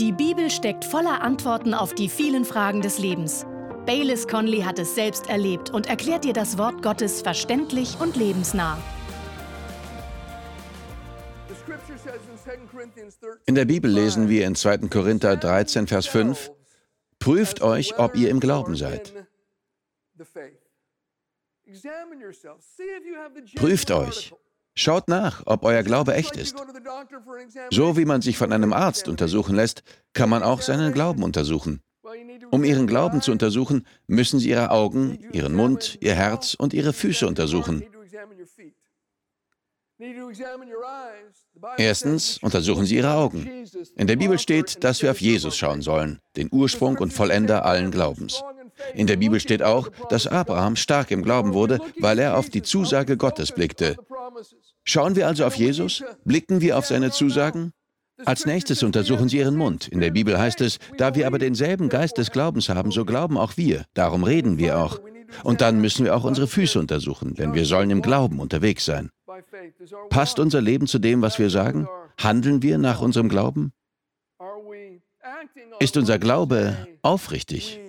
Die Bibel steckt voller Antworten auf die vielen Fragen des Lebens. Baylis Conley hat es selbst erlebt und erklärt dir das Wort Gottes verständlich und lebensnah. In der Bibel lesen wir in 2. Korinther 13, Vers 5, Prüft euch, ob ihr im Glauben seid. Prüft euch. Schaut nach, ob euer Glaube echt ist. So wie man sich von einem Arzt untersuchen lässt, kann man auch seinen Glauben untersuchen. Um ihren Glauben zu untersuchen, müssen sie ihre Augen, ihren Mund, ihr Herz und ihre Füße untersuchen. Erstens untersuchen Sie Ihre Augen. In der Bibel steht, dass wir auf Jesus schauen sollen, den Ursprung und Vollender allen Glaubens. In der Bibel steht auch, dass Abraham stark im Glauben wurde, weil er auf die Zusage Gottes blickte. Schauen wir also auf Jesus? Blicken wir auf seine Zusagen? Als nächstes untersuchen Sie Ihren Mund. In der Bibel heißt es, da wir aber denselben Geist des Glaubens haben, so glauben auch wir. Darum reden wir auch. Und dann müssen wir auch unsere Füße untersuchen, denn wir sollen im Glauben unterwegs sein. Passt unser Leben zu dem, was wir sagen? Handeln wir nach unserem Glauben? Ist unser Glaube aufrichtig?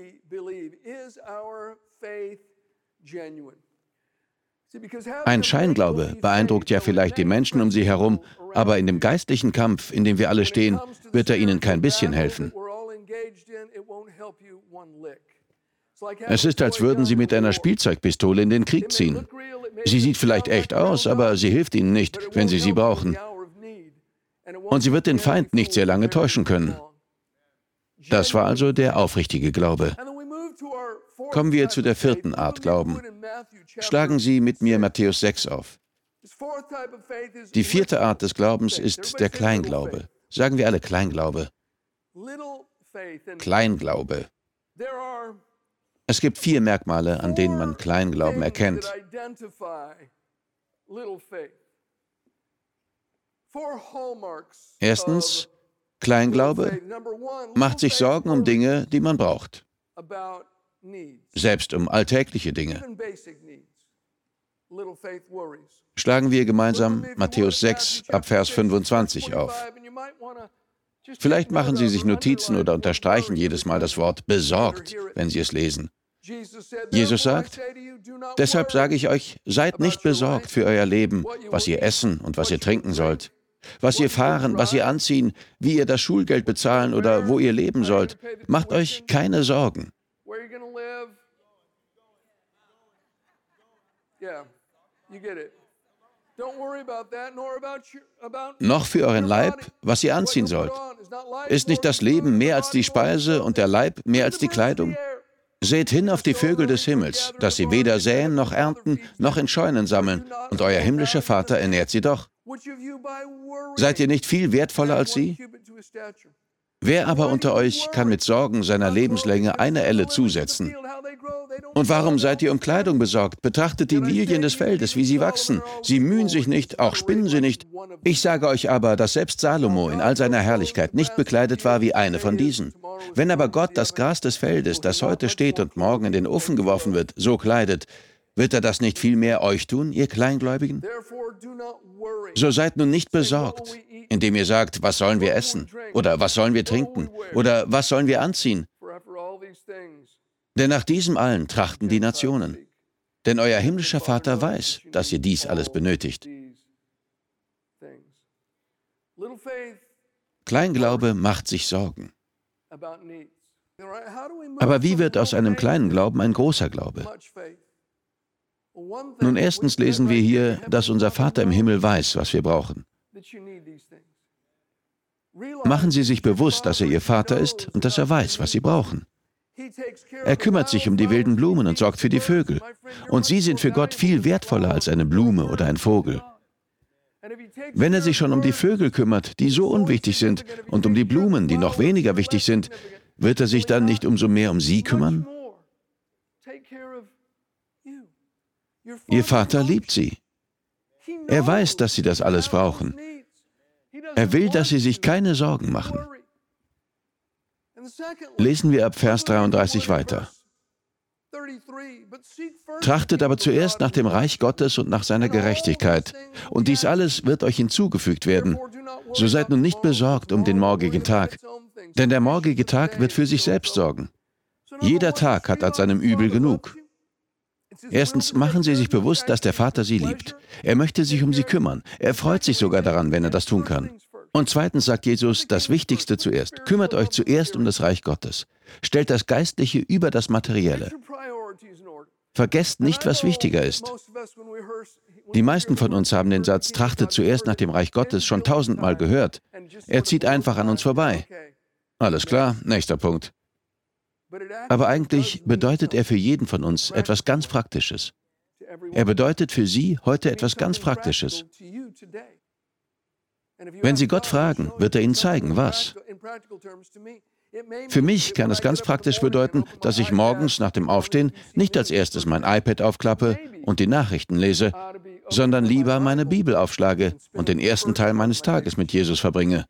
Ein Scheinglaube beeindruckt ja vielleicht die Menschen um sie herum, aber in dem geistlichen Kampf, in dem wir alle stehen, wird er ihnen kein bisschen helfen. Es ist, als würden sie mit einer Spielzeugpistole in den Krieg ziehen. Sie sieht vielleicht echt aus, aber sie hilft ihnen nicht, wenn sie sie brauchen. Und sie wird den Feind nicht sehr lange täuschen können. Das war also der aufrichtige Glaube. Kommen wir zu der vierten Art Glauben. Schlagen Sie mit mir Matthäus 6 auf. Die vierte Art des Glaubens ist der Kleinglaube. Sagen wir alle Kleinglaube. Kleinglaube. Es gibt vier Merkmale, an denen man Kleinglauben erkennt. Erstens, Kleinglaube macht sich Sorgen um Dinge, die man braucht, selbst um alltägliche Dinge. Schlagen wir gemeinsam Matthäus 6 ab Vers 25 auf. Vielleicht machen Sie sich Notizen oder unterstreichen jedes Mal das Wort besorgt, wenn Sie es lesen. Jesus sagt, deshalb sage ich euch, seid nicht besorgt für euer Leben, was ihr essen und was ihr trinken sollt, was ihr fahren, was ihr anziehen, wie ihr das Schulgeld bezahlen oder wo ihr leben sollt. Macht euch keine Sorgen. Noch für euren Leib, was ihr anziehen sollt. Ist nicht das Leben mehr als die Speise und der Leib mehr als die Kleidung? Seht hin auf die Vögel des Himmels, dass sie weder säen noch ernten noch in Scheunen sammeln, und euer himmlischer Vater ernährt sie doch. Seid ihr nicht viel wertvoller als sie? Wer aber unter euch kann mit Sorgen seiner Lebenslänge eine Elle zusetzen? Und warum seid ihr um Kleidung besorgt? Betrachtet die Lilien des Feldes, wie sie wachsen. Sie mühen sich nicht, auch spinnen sie nicht. Ich sage euch aber, dass selbst Salomo in all seiner Herrlichkeit nicht bekleidet war wie eine von diesen. Wenn aber Gott das Gras des Feldes, das heute steht und morgen in den Ofen geworfen wird, so kleidet, wird er das nicht vielmehr euch tun, ihr Kleingläubigen? So seid nun nicht besorgt, indem ihr sagt, was sollen wir essen? Oder was sollen wir trinken? Oder was sollen wir anziehen? Denn nach diesem allen trachten die Nationen. Denn euer himmlischer Vater weiß, dass ihr dies alles benötigt. Kleinglaube macht sich Sorgen. Aber wie wird aus einem kleinen Glauben ein großer Glaube? Nun, erstens lesen wir hier, dass unser Vater im Himmel weiß, was wir brauchen. Machen Sie sich bewusst, dass er Ihr Vater ist und dass er weiß, was Sie brauchen. Er kümmert sich um die wilden Blumen und sorgt für die Vögel. Und sie sind für Gott viel wertvoller als eine Blume oder ein Vogel. Wenn er sich schon um die Vögel kümmert, die so unwichtig sind, und um die Blumen, die noch weniger wichtig sind, wird er sich dann nicht umso mehr um sie kümmern? Ihr Vater liebt sie. Er weiß, dass sie das alles brauchen. Er will, dass sie sich keine Sorgen machen. Lesen wir ab Vers 33 weiter. Trachtet aber zuerst nach dem Reich Gottes und nach seiner Gerechtigkeit, und dies alles wird euch hinzugefügt werden. So seid nun nicht besorgt um den morgigen Tag. Denn der morgige Tag wird für sich selbst sorgen. Jeder Tag hat als seinem Übel genug. Erstens machen Sie sich bewusst, dass der Vater Sie liebt. Er möchte sich um Sie kümmern. Er freut sich sogar daran, wenn er das tun kann. Und zweitens sagt Jesus, das Wichtigste zuerst. Kümmert euch zuerst um das Reich Gottes. Stellt das Geistliche über das Materielle. Vergesst nicht, was wichtiger ist. Die meisten von uns haben den Satz, trachtet zuerst nach dem Reich Gottes schon tausendmal gehört. Er zieht einfach an uns vorbei. Alles klar, nächster Punkt. Aber eigentlich bedeutet er für jeden von uns etwas ganz Praktisches. Er bedeutet für Sie heute etwas ganz Praktisches. Wenn Sie Gott fragen, wird er Ihnen zeigen, was. Für mich kann es ganz praktisch bedeuten, dass ich morgens nach dem Aufstehen nicht als erstes mein iPad aufklappe und die Nachrichten lese, sondern lieber meine Bibel aufschlage und den ersten Teil meines Tages mit Jesus verbringe.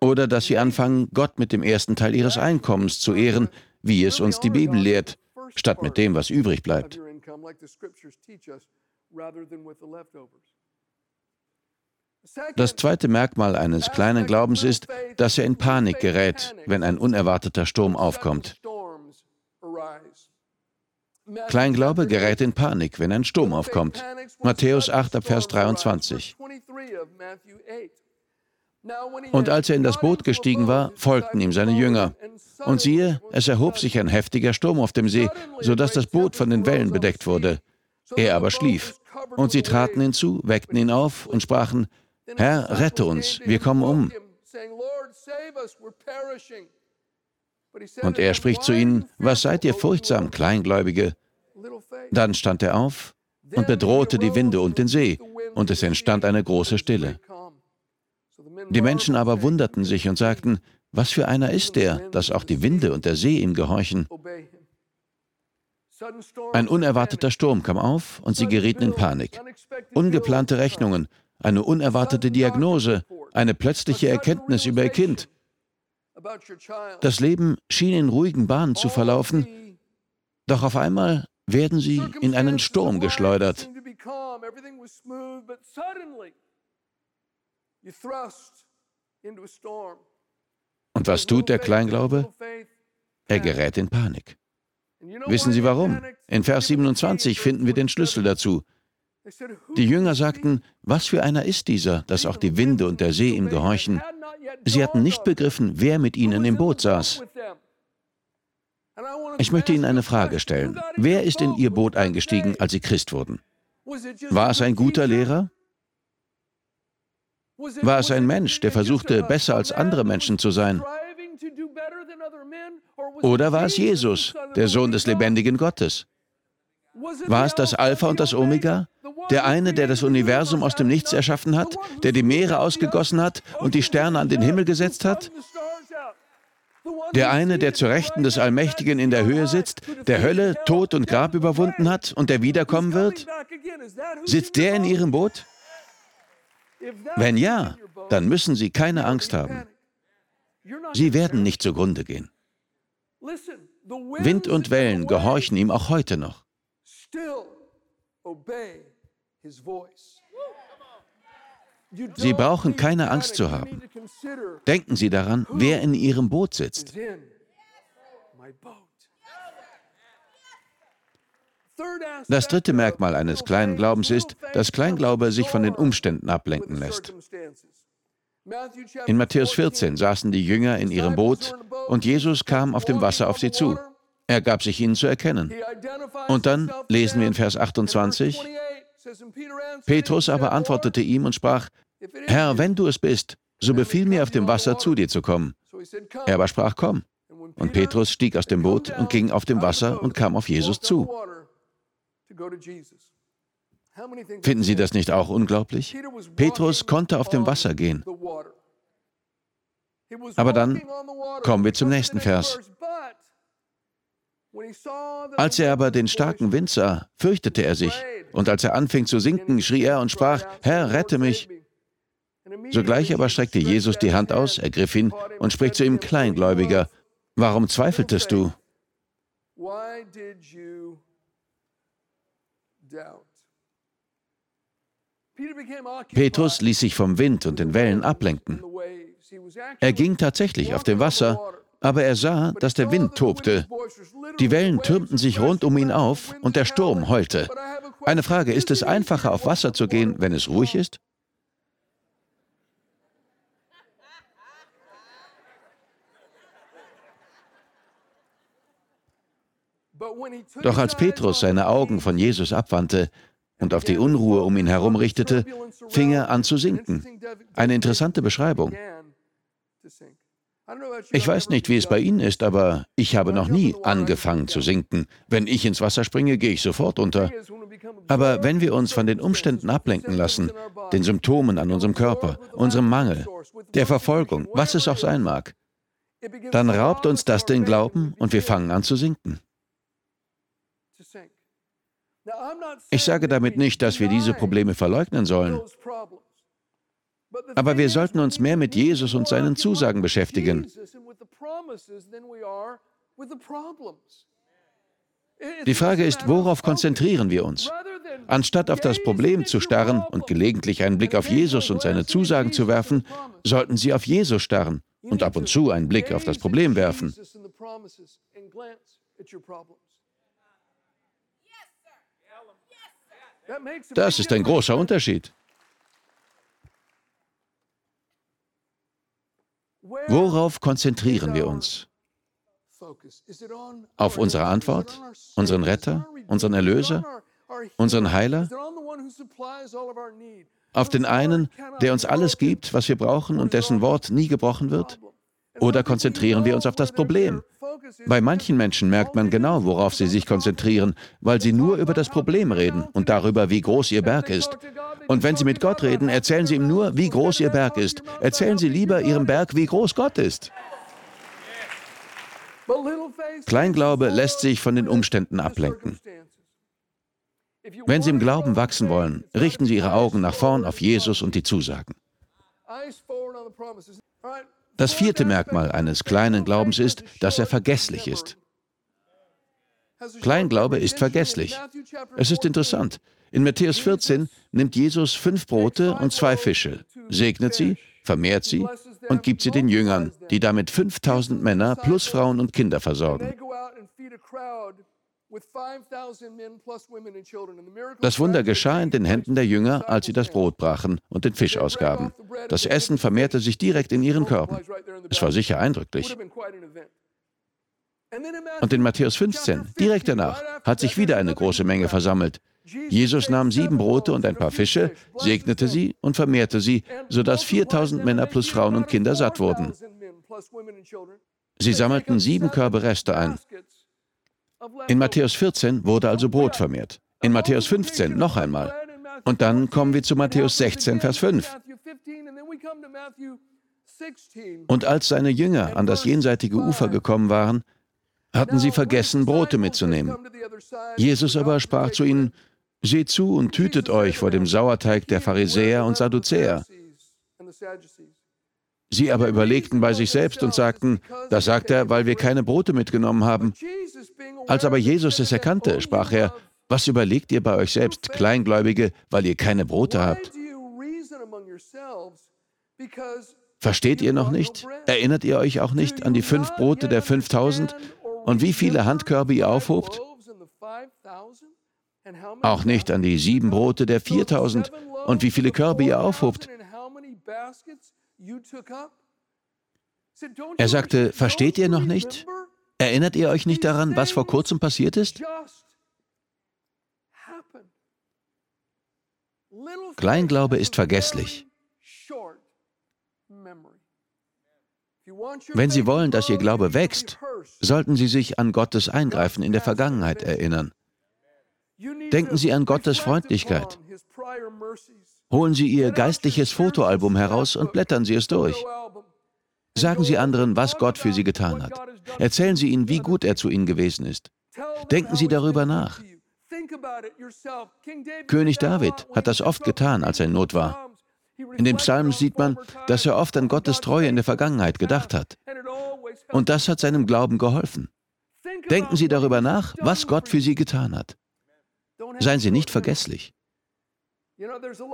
Oder dass Sie anfangen, Gott mit dem ersten Teil Ihres Einkommens zu ehren, wie es uns die Bibel lehrt, statt mit dem, was übrig bleibt. Das zweite Merkmal eines kleinen Glaubens ist, dass er in Panik gerät, wenn ein unerwarteter Sturm aufkommt. Kleinglaube gerät in Panik, wenn ein Sturm aufkommt. Matthäus 8 Vers 23. Und als er in das Boot gestiegen war, folgten ihm seine Jünger. Und siehe, es erhob sich ein heftiger Sturm auf dem See, sodass das Boot von den Wellen bedeckt wurde. Er aber schlief. Und sie traten hinzu, weckten ihn auf und sprachen, Herr, rette uns, wir kommen um. Und er spricht zu ihnen, was seid ihr furchtsam, Kleingläubige? Dann stand er auf und bedrohte die Winde und den See, und es entstand eine große Stille. Die Menschen aber wunderten sich und sagten, was für einer ist der, dass auch die Winde und der See ihm gehorchen? Ein unerwarteter Sturm kam auf und sie gerieten in Panik. Ungeplante Rechnungen, eine unerwartete Diagnose, eine plötzliche Erkenntnis über ihr Kind. Das Leben schien in ruhigen Bahnen zu verlaufen, doch auf einmal werden sie in einen Sturm geschleudert. Und was tut der Kleinglaube? Er gerät in Panik. Wissen Sie warum? In Vers 27 finden wir den Schlüssel dazu. Die Jünger sagten, was für einer ist dieser, dass auch die Winde und der See ihm gehorchen? Sie hatten nicht begriffen, wer mit ihnen im Boot saß. Ich möchte Ihnen eine Frage stellen. Wer ist in Ihr Boot eingestiegen, als Sie Christ wurden? War es ein guter Lehrer? War es ein Mensch, der versuchte, besser als andere Menschen zu sein? Oder war es Jesus, der Sohn des lebendigen Gottes? War es das Alpha und das Omega? Der eine, der das Universum aus dem Nichts erschaffen hat, der die Meere ausgegossen hat und die Sterne an den Himmel gesetzt hat? Der eine, der zu Rechten des Allmächtigen in der Höhe sitzt, der Hölle, Tod und Grab überwunden hat und der wiederkommen wird? Sitzt der in Ihrem Boot? Wenn ja, dann müssen Sie keine Angst haben. Sie werden nicht zugrunde gehen. Wind und Wellen gehorchen ihm auch heute noch. Sie brauchen keine Angst zu haben. Denken Sie daran, wer in Ihrem Boot sitzt. Das dritte Merkmal eines kleinen Glaubens ist, dass Kleinglaube sich von den Umständen ablenken lässt. In Matthäus 14 saßen die Jünger in ihrem Boot und Jesus kam auf dem Wasser auf sie zu. Er gab sich ihnen zu erkennen. Und dann lesen wir in Vers 28, Petrus aber antwortete ihm und sprach, Herr, wenn du es bist, so befiehl mir auf dem Wasser zu dir zu kommen. Er aber sprach, komm. Und Petrus stieg aus dem Boot und ging auf dem Wasser und kam auf Jesus zu. Finden Sie das nicht auch unglaublich? Petrus konnte auf dem Wasser gehen. Aber dann kommen wir zum nächsten Vers. Als er aber den starken Wind sah, fürchtete er sich, und als er anfing zu sinken, schrie er und sprach, Herr, rette mich. Sogleich aber streckte Jesus die Hand aus, ergriff ihn und spricht zu ihm, Kleingläubiger, warum zweifeltest du? Petrus ließ sich vom Wind und den Wellen ablenken. Er ging tatsächlich auf dem Wasser, aber er sah, dass der Wind tobte. Die Wellen türmten sich rund um ihn auf und der Sturm heulte. Eine Frage, ist es einfacher, auf Wasser zu gehen, wenn es ruhig ist? Doch als Petrus seine Augen von Jesus abwandte und auf die Unruhe um ihn herum richtete, fing er an zu sinken. Eine interessante Beschreibung. Ich weiß nicht, wie es bei Ihnen ist, aber ich habe noch nie angefangen zu sinken. Wenn ich ins Wasser springe, gehe ich sofort unter. Aber wenn wir uns von den Umständen ablenken lassen, den Symptomen an unserem Körper, unserem Mangel, der Verfolgung, was es auch sein mag, dann raubt uns das den Glauben und wir fangen an zu sinken. Ich sage damit nicht, dass wir diese Probleme verleugnen sollen. Aber wir sollten uns mehr mit Jesus und seinen Zusagen beschäftigen. Die Frage ist, worauf konzentrieren wir uns? Anstatt auf das Problem zu starren und gelegentlich einen Blick auf Jesus und seine Zusagen zu werfen, sollten Sie auf Jesus starren und ab und zu einen Blick auf das Problem werfen. Das ist ein großer Unterschied. Worauf konzentrieren wir uns? Auf unsere Antwort, unseren Retter, unseren Erlöser, unseren Heiler? Auf den einen, der uns alles gibt, was wir brauchen und dessen Wort nie gebrochen wird? Oder konzentrieren wir uns auf das Problem? Bei manchen Menschen merkt man genau, worauf sie sich konzentrieren, weil sie nur über das Problem reden und darüber, wie groß ihr Berg ist. Und wenn sie mit Gott reden, erzählen sie ihm nur, wie groß ihr Berg ist. Erzählen sie lieber ihrem Berg, wie groß Gott ist. Kleinglaube lässt sich von den Umständen ablenken. Wenn Sie im Glauben wachsen wollen, richten Sie Ihre Augen nach vorn auf Jesus und die Zusagen. Das vierte Merkmal eines kleinen Glaubens ist, dass er vergesslich ist. Kleinglaube ist vergesslich. Es ist interessant. In Matthäus 14 nimmt Jesus fünf Brote und zwei Fische, segnet sie, vermehrt sie und gibt sie den Jüngern, die damit 5000 Männer plus Frauen und Kinder versorgen. Das Wunder geschah in den Händen der Jünger, als sie das Brot brachen und den Fisch ausgaben. Das Essen vermehrte sich direkt in ihren Körben. Es war sicher eindrücklich. Und in Matthäus 15, direkt danach, hat sich wieder eine große Menge versammelt. Jesus nahm sieben Brote und ein paar Fische, segnete sie und vermehrte sie, sodass 4000 Männer plus Frauen und Kinder satt wurden. Sie sammelten sieben Körbe Reste ein. In Matthäus 14 wurde also Brot vermehrt. In Matthäus 15 noch einmal. Und dann kommen wir zu Matthäus 16, Vers 5. Und als seine Jünger an das jenseitige Ufer gekommen waren, hatten sie vergessen, Brote mitzunehmen. Jesus aber sprach zu ihnen, Seht zu und hütet euch vor dem Sauerteig der Pharisäer und Sadduzäer. Sie aber überlegten bei sich selbst und sagten, das sagt er, weil wir keine Brote mitgenommen haben. Als aber Jesus es erkannte, sprach er, was überlegt ihr bei euch selbst, Kleingläubige, weil ihr keine Brote habt? Versteht ihr noch nicht? Erinnert ihr euch auch nicht an die fünf Brote der 5000 und wie viele Handkörbe ihr aufhobt? Auch nicht an die sieben Brote der 4000 und wie viele Körbe ihr aufhobt? Er sagte, versteht ihr noch nicht? Erinnert ihr euch nicht daran, was vor kurzem passiert ist? Kleinglaube ist vergesslich. Wenn Sie wollen, dass Ihr Glaube wächst, sollten Sie sich an Gottes Eingreifen in der Vergangenheit erinnern. Denken Sie an Gottes Freundlichkeit. Holen Sie Ihr geistliches Fotoalbum heraus und blättern Sie es durch. Sagen Sie anderen, was Gott für Sie getan hat. Erzählen Sie ihnen, wie gut er zu ihnen gewesen ist. Denken Sie darüber nach. König David hat das oft getan, als er in Not war. In den Psalmen sieht man, dass er oft an Gottes Treue in der Vergangenheit gedacht hat. Und das hat seinem Glauben geholfen. Denken Sie darüber nach, was Gott für Sie getan hat. Seien Sie nicht vergesslich.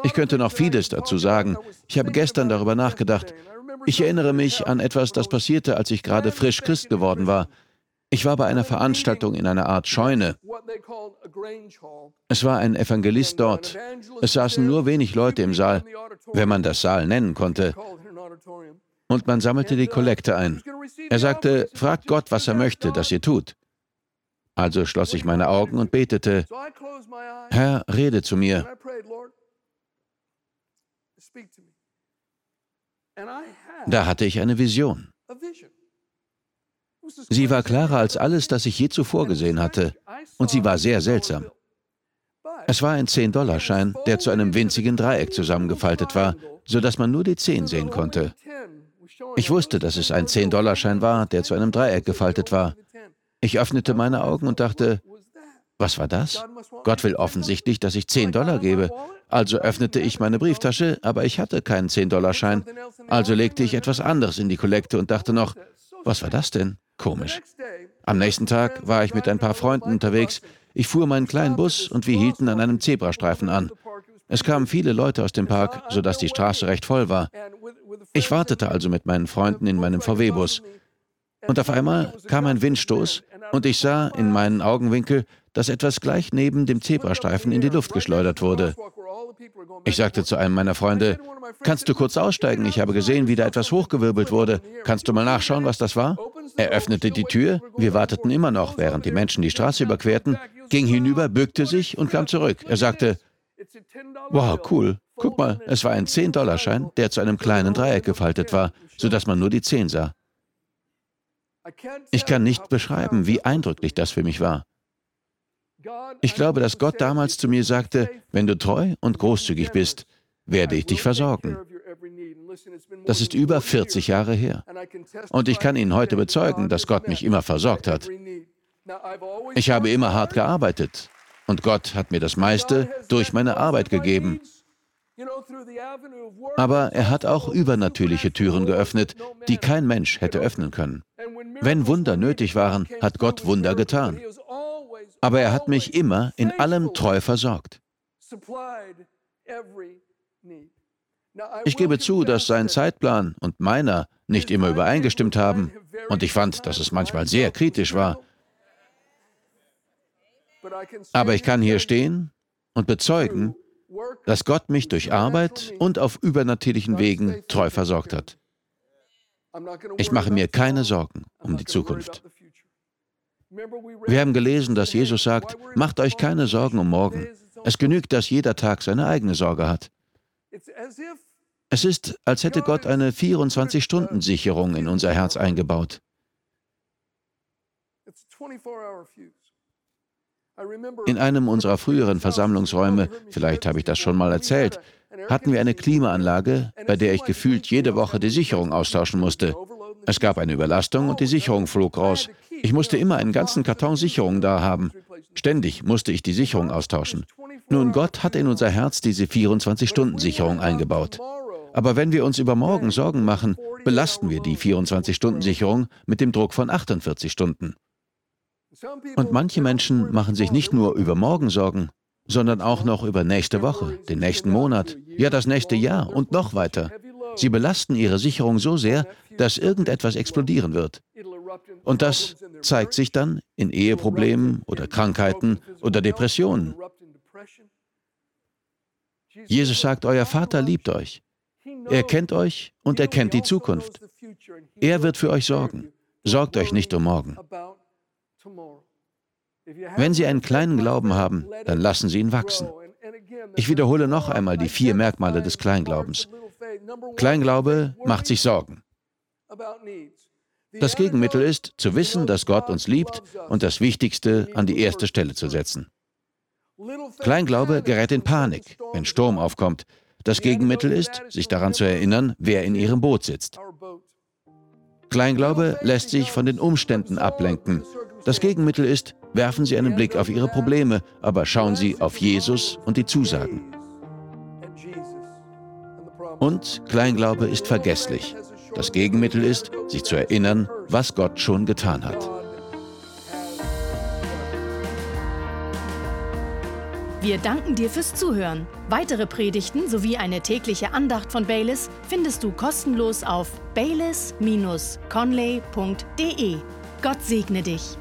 Ich könnte noch vieles dazu sagen. Ich habe gestern darüber nachgedacht. Ich erinnere mich an etwas, das passierte, als ich gerade frisch Christ geworden war. Ich war bei einer Veranstaltung in einer Art Scheune. Es war ein Evangelist dort. Es saßen nur wenig Leute im Saal, wenn man das Saal nennen konnte. Und man sammelte die Kollekte ein. Er sagte, fragt Gott, was er möchte, dass ihr tut. Also schloss ich meine Augen und betete, Herr, rede zu mir. Da hatte ich eine Vision. Sie war klarer als alles, das ich je zuvor gesehen hatte, und sie war sehr seltsam. Es war ein 10-Dollar-Schein, der zu einem winzigen Dreieck zusammengefaltet war, sodass man nur die 10 sehen konnte. Ich wusste, dass es ein 10-Dollar-Schein war, der zu einem Dreieck gefaltet war. Ich öffnete meine Augen und dachte, was war das? Gott will offensichtlich, dass ich 10 Dollar gebe. Also öffnete ich meine Brieftasche, aber ich hatte keinen 10-Dollar-Schein. Also legte ich etwas anderes in die Kollekte und dachte noch, was war das denn? Komisch. Am nächsten Tag war ich mit ein paar Freunden unterwegs. Ich fuhr meinen kleinen Bus und wir hielten an einem Zebrastreifen an. Es kamen viele Leute aus dem Park, sodass die Straße recht voll war. Ich wartete also mit meinen Freunden in meinem VW-Bus. Und auf einmal kam ein Windstoß und ich sah in meinen Augenwinkel, dass etwas gleich neben dem Zebrastreifen in die Luft geschleudert wurde. Ich sagte zu einem meiner Freunde, kannst du kurz aussteigen? Ich habe gesehen, wie da etwas hochgewirbelt wurde. Kannst du mal nachschauen, was das war? Er öffnete die Tür, wir warteten immer noch, während die Menschen die Straße überquerten, ging hinüber, bückte sich und kam zurück. Er sagte, wow, cool, guck mal, es war ein 10-Dollar-Schein, der zu einem kleinen Dreieck gefaltet war, sodass man nur die 10 sah. Ich kann nicht beschreiben, wie eindrücklich das für mich war. Ich glaube, dass Gott damals zu mir sagte, wenn du treu und großzügig bist, werde ich dich versorgen. Das ist über 40 Jahre her. Und ich kann Ihnen heute bezeugen, dass Gott mich immer versorgt hat. Ich habe immer hart gearbeitet und Gott hat mir das meiste durch meine Arbeit gegeben. Aber er hat auch übernatürliche Türen geöffnet, die kein Mensch hätte öffnen können. Wenn Wunder nötig waren, hat Gott Wunder getan. Aber er hat mich immer in allem treu versorgt. Ich gebe zu, dass sein Zeitplan und meiner nicht immer übereingestimmt haben, und ich fand, dass es manchmal sehr kritisch war. Aber ich kann hier stehen und bezeugen, dass Gott mich durch Arbeit und auf übernatürlichen Wegen treu versorgt hat. Ich mache mir keine Sorgen um die Zukunft. Wir haben gelesen, dass Jesus sagt, macht euch keine Sorgen um morgen. Es genügt, dass jeder Tag seine eigene Sorge hat. Es ist, als hätte Gott eine 24-Stunden-Sicherung in unser Herz eingebaut. In einem unserer früheren Versammlungsräume, vielleicht habe ich das schon mal erzählt, hatten wir eine Klimaanlage, bei der ich gefühlt jede Woche die Sicherung austauschen musste. Es gab eine Überlastung und die Sicherung flog raus. Ich musste immer einen ganzen Karton Sicherung da haben. Ständig musste ich die Sicherung austauschen. Nun, Gott hat in unser Herz diese 24-Stunden-Sicherung eingebaut. Aber wenn wir uns über morgen Sorgen machen, belasten wir die 24-Stunden-Sicherung mit dem Druck von 48 Stunden. Und manche Menschen machen sich nicht nur über morgen Sorgen, sondern auch noch über nächste Woche, den nächsten Monat, ja das nächste Jahr und noch weiter. Sie belasten ihre Sicherung so sehr, dass irgendetwas explodieren wird. Und das zeigt sich dann in Eheproblemen oder Krankheiten oder Depressionen. Jesus sagt, euer Vater liebt euch. Er kennt euch und er kennt die Zukunft. Er wird für euch sorgen. Sorgt euch nicht um morgen. Wenn Sie einen kleinen Glauben haben, dann lassen Sie ihn wachsen. Ich wiederhole noch einmal die vier Merkmale des Kleinglaubens. Kleinglaube macht sich Sorgen. Das Gegenmittel ist, zu wissen, dass Gott uns liebt und das Wichtigste an die erste Stelle zu setzen. Kleinglaube gerät in Panik, wenn Sturm aufkommt. Das Gegenmittel ist, sich daran zu erinnern, wer in ihrem Boot sitzt. Kleinglaube lässt sich von den Umständen ablenken. Das Gegenmittel ist, werfen Sie einen Blick auf Ihre Probleme, aber schauen Sie auf Jesus und die Zusagen. Und Kleinglaube ist vergesslich. Das Gegenmittel ist, sich zu erinnern, was Gott schon getan hat. Wir danken dir fürs Zuhören. Weitere Predigten sowie eine tägliche Andacht von Baylis findest du kostenlos auf baylis-conley.de. Gott segne dich.